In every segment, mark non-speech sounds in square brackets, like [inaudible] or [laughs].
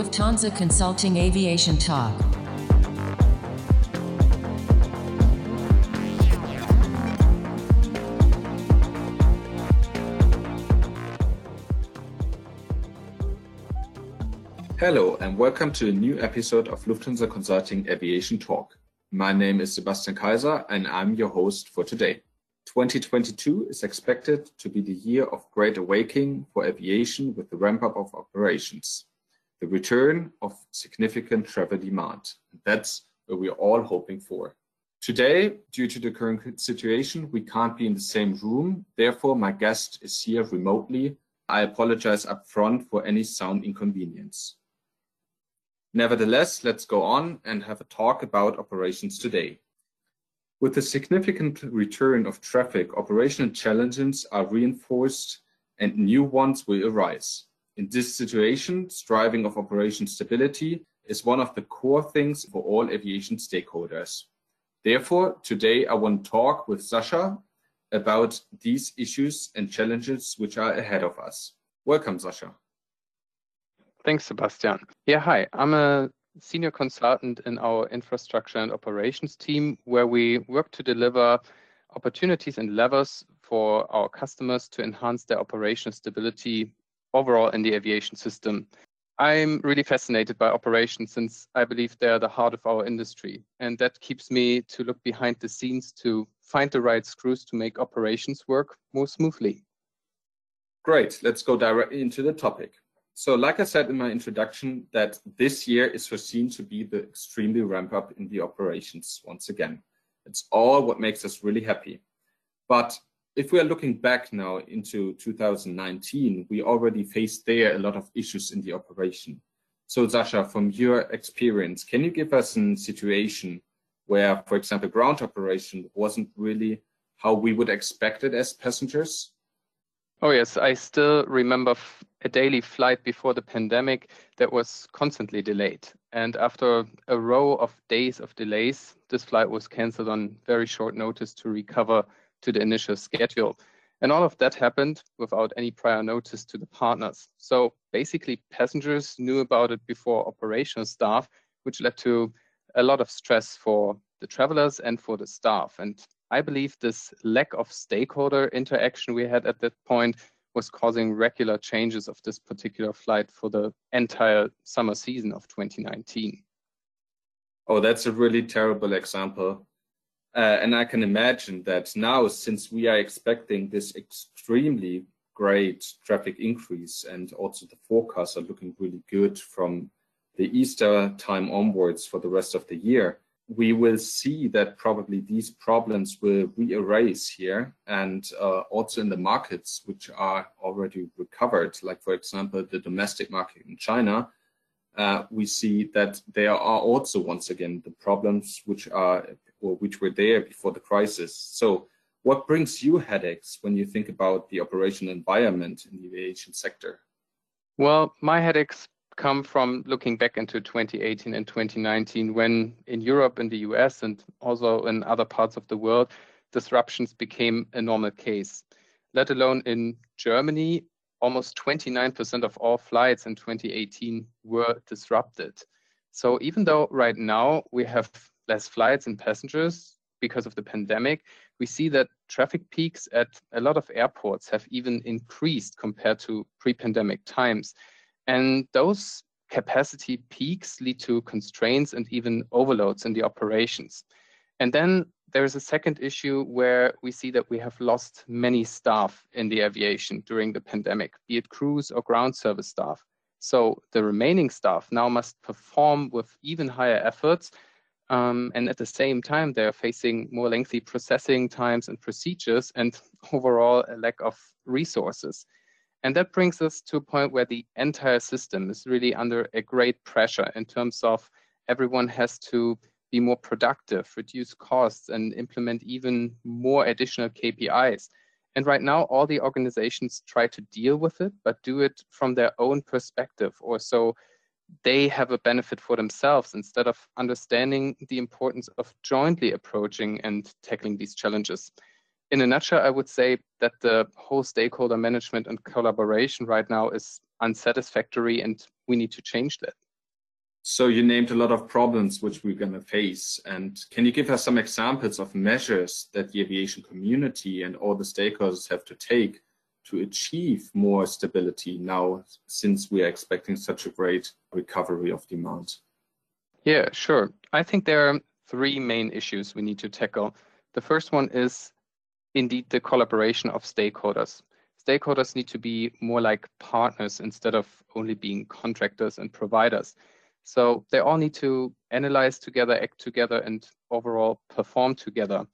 Lufthansa Consulting Aviation Talk. Hello, and welcome to a new episode of Lufthansa Consulting Aviation Talk. My name is Sebastian Kaiser, and I'm your host for today. 2022 is expected to be the year of great awakening for aviation with the ramp-up of operations, the return of significant travel demand. That's what we're all hoping for. Today, due to the current situation, we can't be in the same room. Therefore, my guest is here remotely. I apologize upfront for any sound inconvenience. Nevertheless, let's go on and have a talk about operations today. With the significant return of traffic, operational challenges are reinforced and new ones will arise. In this situation, striving of operation stability is one of the core things for all aviation stakeholders. Therefore, today I want to talk with Sasha about these issues and challenges which are ahead of us. Welcome, Sasha. Thanks, Sebastian. Yeah, hi. I'm a senior consultant in our infrastructure and operations team, where we work to deliver opportunities and levers for our customers to enhance their operational stability overall in the aviation system. I'm really fascinated by operations since I believe they're the heart of our industry. And that keeps me to look behind the scenes to find the right screws to make operations work more smoothly. Great. Let's go directly into the topic. So like I said in my introduction, that this year is foreseen to be the extremely ramp up in the operations once again. It's all what makes us really happy. But if we are looking back now into 2019, we already faced there a lot of issues in the operation. So Sascha, from your experience, can you give us a situation where, for example, ground operation wasn't really how we would expect it as passengers? Oh, yes. I still remember a daily flight before the pandemic that was constantly delayed. And after a row of days of delays, this flight was canceled on very short notice to recover to the initial schedule. And all of that happened without any prior notice to the partners. So basically, passengers knew about it before operational staff, which led to a lot of stress for the travelers and for the staff. And I believe this lack of stakeholder interaction we had at that point was causing regular changes of this particular flight for the entire summer season of 2019. Oh, that's a really terrible example. Uh, and I can imagine that now, since we are expecting this extremely great traffic increase and also the forecasts are looking really good from the Easter time onwards for the rest of the year, we will see that probably these problems will re-erase here and uh, also in the markets which are already recovered, like for example, the domestic market in China, uh, we see that there are also once again the problems which are or which were there before the crisis. So what brings you headaches when you think about the operational environment in the aviation sector? Well, my headaches come from looking back into 2018 and 2019 when in Europe and the US and also in other parts of the world, disruptions became a normal case. Let alone in Germany, almost 29% of all flights in 2018 were disrupted. So even though right now we have less flights and passengers because of the pandemic, we see that traffic peaks at a lot of airports have even increased compared to pre-pandemic times. And those capacity peaks lead to constraints and even overloads in the operations. And then there's a second issue where we see that we have lost many staff in the aviation during the pandemic, be it crews or ground service staff. So the remaining staff now must perform with even higher efforts. Um, and at the same time, they're facing more lengthy processing times and procedures and [laughs] overall a lack of resources. And that brings us to a point where the entire system is really under a great pressure in terms of everyone has to be more productive, reduce costs, and implement even more additional KPIs. And right now, all the organizations try to deal with it, but do it from their own perspective, or so they have a benefit for themselves instead of understanding the importance of jointly approaching and tackling these challenges in a nutshell, I would say that the whole stakeholder management and collaboration right now is unsatisfactory and we need to change that. So you named a lot of problems which we're going to face. And can you give us some examples of measures that the aviation community and all the stakeholders have to take to achieve more stability now since we are expecting such a great recovery of demand? Yeah, sure. I think there are three main issues we need to tackle. The first one is indeed the collaboration of stakeholders. Stakeholders need to be more like partners instead of only being contractors and providers. So they all need to analyze together, act together, and overall perform together.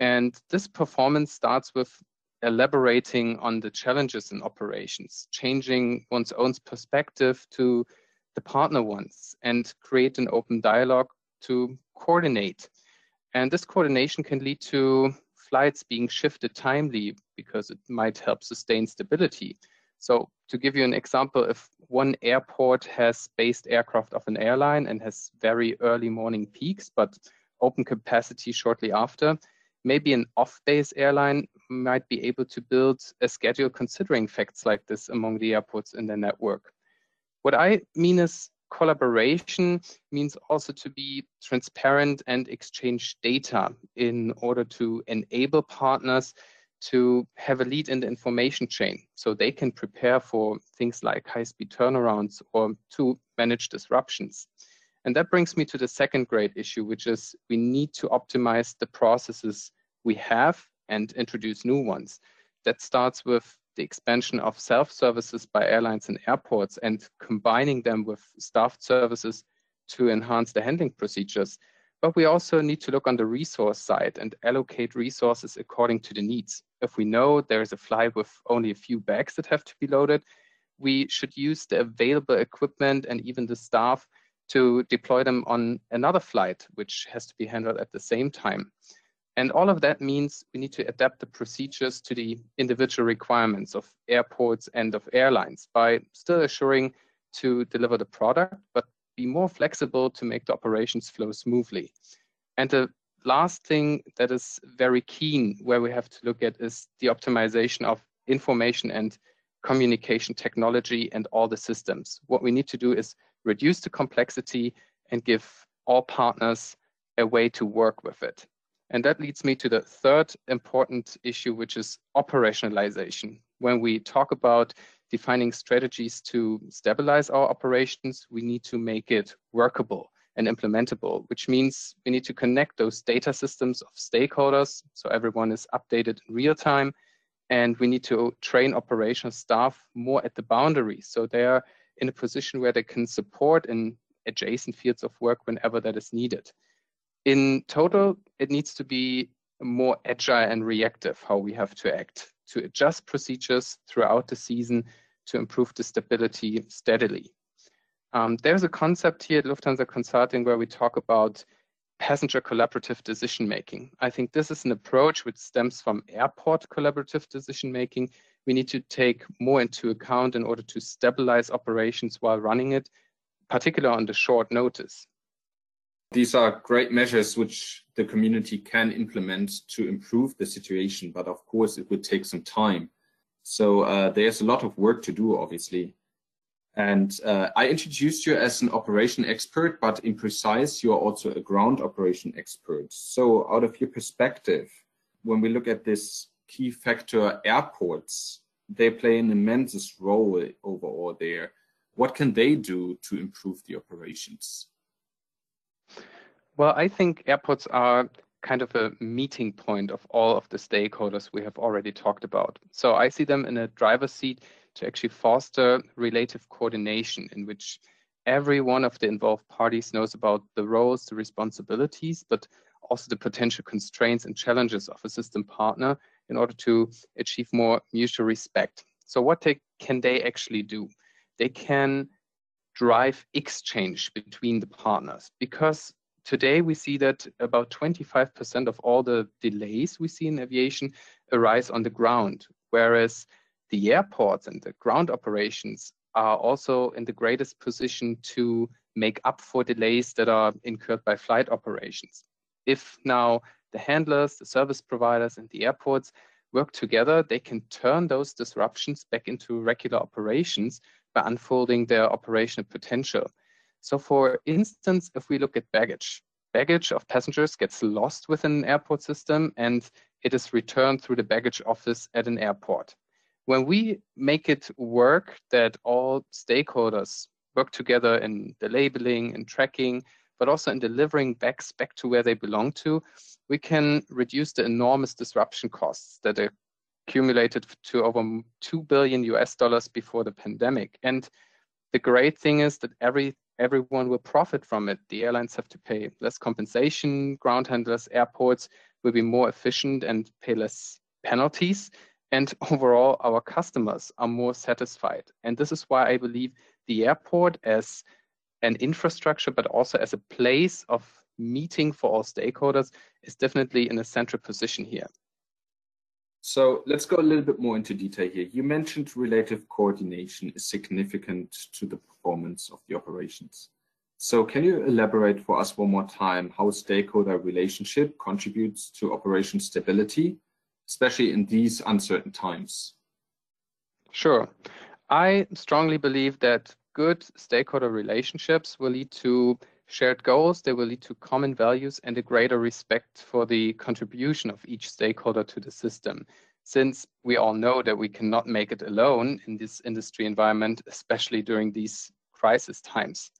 And this performance starts with elaborating on the challenges in operations, changing one's own perspective to the partner ones, and create an open dialogue to coordinate. And this coordination can lead to flights being shifted timely because it might help sustain stability. So to give you an example, if one airport has based aircraft of an airline and has very early morning peaks, but open capacity shortly after, maybe an off-base airline might be able to build a schedule considering facts like this among the airports in their network. What I mean is collaboration means also to be transparent and exchange data in order to enable partners to have a lead in the information chain so they can prepare for things like high speed turnarounds or to manage disruptions. And that brings me to the second great issue, which is we need to optimize the processes we have and introduce new ones. That starts with the expansion of self services by airlines and airports and combining them with staffed services to enhance the handling procedures. But we also need to look on the resource side and allocate resources according to the needs. If we know there's a flight with only a few bags that have to be loaded, we should use the available equipment and even the staff to deploy them on another flight, which has to be handled at the same time. And all of that means we need to adapt the procedures to the individual requirements of airports and of airlines by still assuring to deliver the product, but be more flexible to make the operations flow smoothly. And the last thing that is very keen where we have to look at is the optimization of information and communication technology and all the systems. What we need to do is reduce the complexity and give all partners a way to work with it. And that leads me to the third important issue, which is operationalization. When we talk about defining strategies to stabilize our operations, we need to make it workable and implementable, which means we need to connect those data systems of stakeholders so everyone is updated in real time. And we need to train operational staff more at the boundary so they are in a position where they can support in adjacent fields of work whenever that is needed. In total, it needs to be more agile and reactive how we have to act to adjust procedures throughout the season to improve the stability steadily. Um, there's a concept here at Lufthansa Consulting where we talk about passenger collaborative decision making. I think this is an approach which stems from airport collaborative decision making. We need to take more into account in order to stabilize operations while running it, particularly on the short notice. These are great measures which the community can implement to improve the situation, but of course it would take some time. So uh, there's a lot of work to do, obviously. And uh, I introduced you as an operation expert, but in precise, you're also a ground operation expert. So out of your perspective, when we look at this key factor airports, they play an immense role overall there. What can they do to improve the operations? Well, I think airports are kind of a meeting point of all of the stakeholders we have already talked about. So I see them in a driver's seat to actually foster relative coordination in which every one of the involved parties knows about the roles, the responsibilities, but also the potential constraints and challenges of a system partner in order to achieve more mutual respect. So what they, can they actually do? They can drive exchange between the partners because today we see that about 25% of all the delays we see in aviation arise on the ground, whereas the airports and the ground operations are also in the greatest position to make up for delays that are incurred by flight operations. If now the handlers, the service providers, and the airports work together, they can turn those disruptions back into regular operations by unfolding their operational potential. So for instance, if we look at baggage, baggage of passengers gets lost within an airport system and it is returned through the baggage office at an airport. When we make it work that all stakeholders work together in the labeling and tracking, but also in delivering bags back to where they belong to, we can reduce the enormous disruption costs that accumulated to over 2 billion US dollars before the pandemic. And the great thing is that every everyone will profit from it. The airlines have to pay less compensation, ground handlers, airports will be more efficient and pay less penalties. And [laughs] overall, our customers are more satisfied. And this is why I believe the airport as an infrastructure, but also as a place of meeting for all stakeholders is definitely in a central position here. So let's go a little bit more into detail here. You mentioned relative coordination is significant to the performance of the operations. So can you elaborate for us one more time how stakeholder relationship contributes to operation stability, especially in these uncertain times? Sure. I strongly believe that good stakeholder relationships will lead to shared goals, they will lead to common values and a greater respect for the contribution of each stakeholder to the system. Since we all know that we cannot make it alone in this industry environment, especially during these crisis times.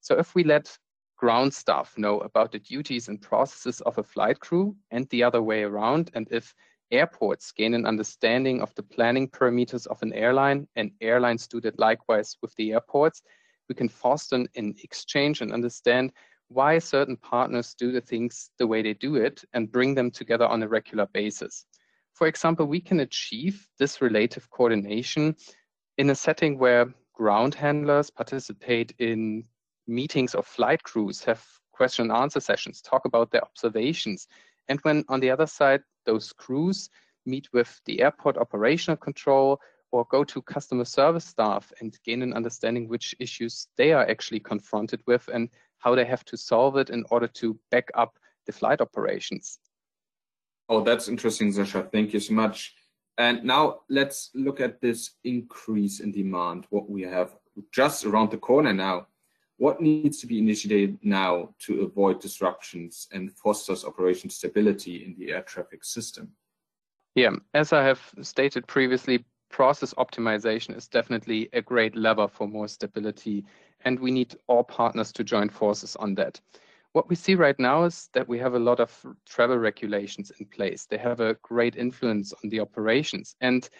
So if we let ground staff know about the duties and processes of a flight crew and the other way around, and if airports gain an understanding of the planning parameters of an airline, and airlines do that likewise with the airports, we can foster an exchange and understand why certain partners do the things the way they do it and bring them together on a regular basis. For example, we can achieve this relative coordination in a setting where ground handlers participate in meetings of flight crews, have question and answer sessions, talk about their observations, and when on the other side, those crews meet with the airport operational control or go to customer service staff and gain an understanding which issues they are actually confronted with and how they have to solve it in order to back up the flight operations. Oh, that's interesting, Sascha. Thank you so much. And now let's look at this increase in demand, what we have just around the corner now what needs to be initiated now to avoid disruptions and fosters operation stability in the air traffic system? Yeah, as I have stated previously, process optimization is definitely a great lever for more stability, and we need all partners to join forces on that. What we see right now is that we have a lot of travel regulations in place. They have a great influence on the operations, and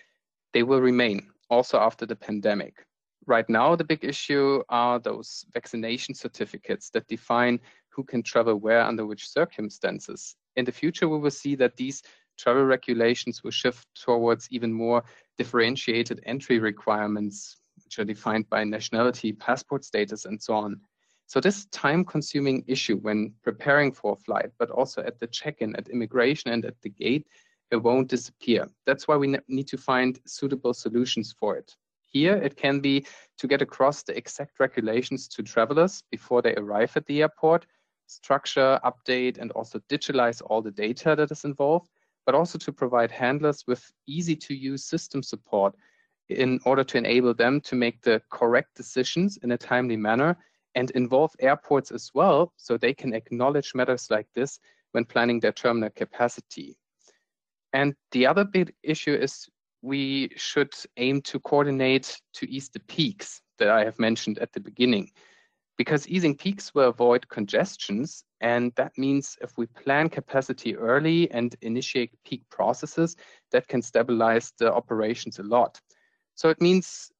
they will remain also after the pandemic right now, the big issue are those vaccination certificates that define who can travel where under which circumstances. In the future, we will see that these travel regulations will shift towards even more differentiated entry requirements, which are defined by nationality, passport status, and so on. So this time-consuming issue when preparing for a flight, but also at the check-in, at immigration, and at the gate, it won't disappear. That's why we need to find suitable solutions for it. Here, it can be to get across the exact regulations to travelers before they arrive at the airport, structure, update, and also digitalize all the data that is involved, but also to provide handlers with easy to use system support in order to enable them to make the correct decisions in a timely manner and involve airports as well so they can acknowledge matters like this when planning their terminal capacity. And the other big issue is we should aim to coordinate to ease the peaks that I have mentioned at the beginning. Because easing peaks will avoid congestions, and that means if we plan capacity early and initiate peak processes, that can stabilize the operations a lot. So it means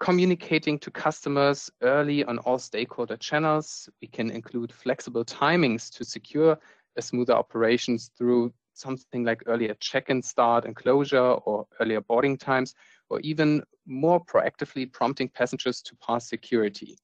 communicating to customers early on all stakeholder channels. We can include flexible timings to secure a smoother operations through something like earlier check-in start and closure or earlier boarding times, or even more proactively prompting passengers to pass security.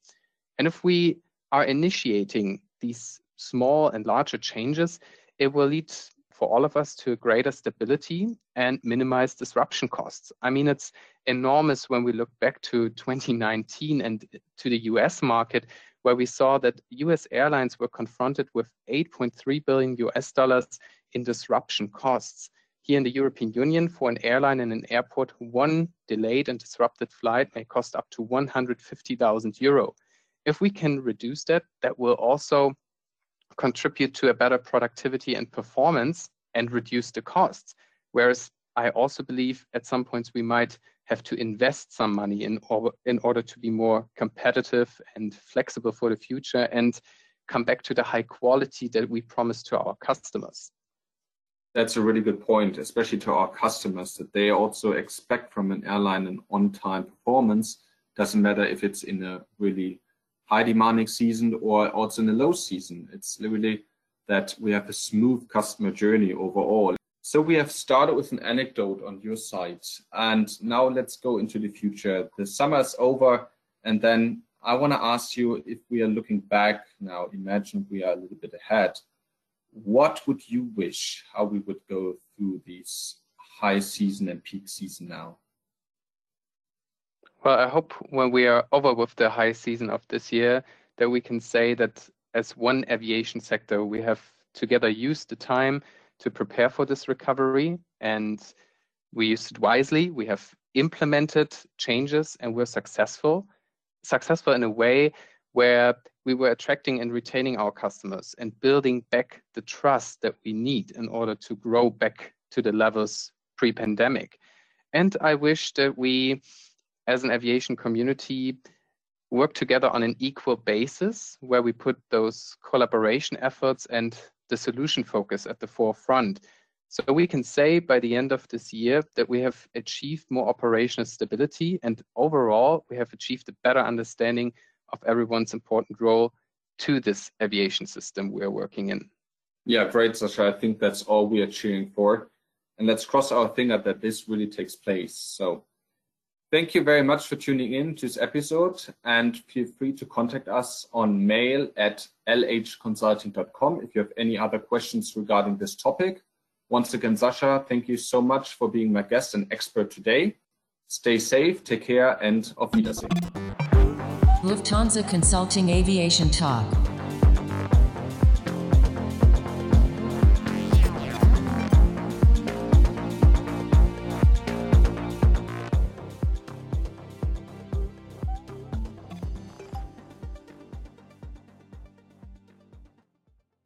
And if we are initiating these small and larger changes, it will lead for all of us to greater stability and minimize disruption costs. I mean, it's enormous when we look back to 2019 and to the US market, where we saw that US airlines were confronted with 8.3 billion US dollars in disruption costs. Here in the European Union, for an airline in an airport, one delayed and disrupted flight may cost up to 150,000 euro. if we can reduce that, that will also contribute to a better productivity and performance and reduce the costs. Whereas I also believe at some points we might have to invest some money in, or, in order to be more competitive and flexible for the future and come back to the high quality that we promise to our customers. That's a really good point, especially to our customers, that they also expect from an airline an on-time performance. Doesn't matter if it's in a really high demanding season or also in a low season. It's literally that we have a smooth customer journey overall. So we have started with an anecdote on your side, and now let's go into the future. The summer is over, and then I want to ask you if we are looking back now, imagine we are a little bit ahead. What would you wish how we would go through these high season and peak season now? Well, I hope when we are over with the high season of this year, that we can say that as one aviation sector, we have together used the time to prepare for this recovery and we used it wisely. We have implemented changes and we're successful successful in a way where we were attracting and retaining our customers and building back the trust that we need in order to grow back to the levels pre-pandemic. And I wish that we, as an aviation community, work together on an equal basis where we put those collaboration efforts and the solution focus at the forefront. So we can say by the end of this year that we have achieved more operational stability and overall we have achieved a better understanding of everyone's important role to this aviation system we are working in. Yeah, great, Sascha. I think that's all we are cheering for. And let's cross our finger that this really takes place. So thank you very much for tuning in to this episode and feel free to contact us on mail at lhconsulting.com if you have any other questions regarding this topic. Once again, Sasha, thank you so much for being my guest and expert today. Stay safe, take care, and auf Wiedersehen. Lufthansa Consulting Aviation Talk.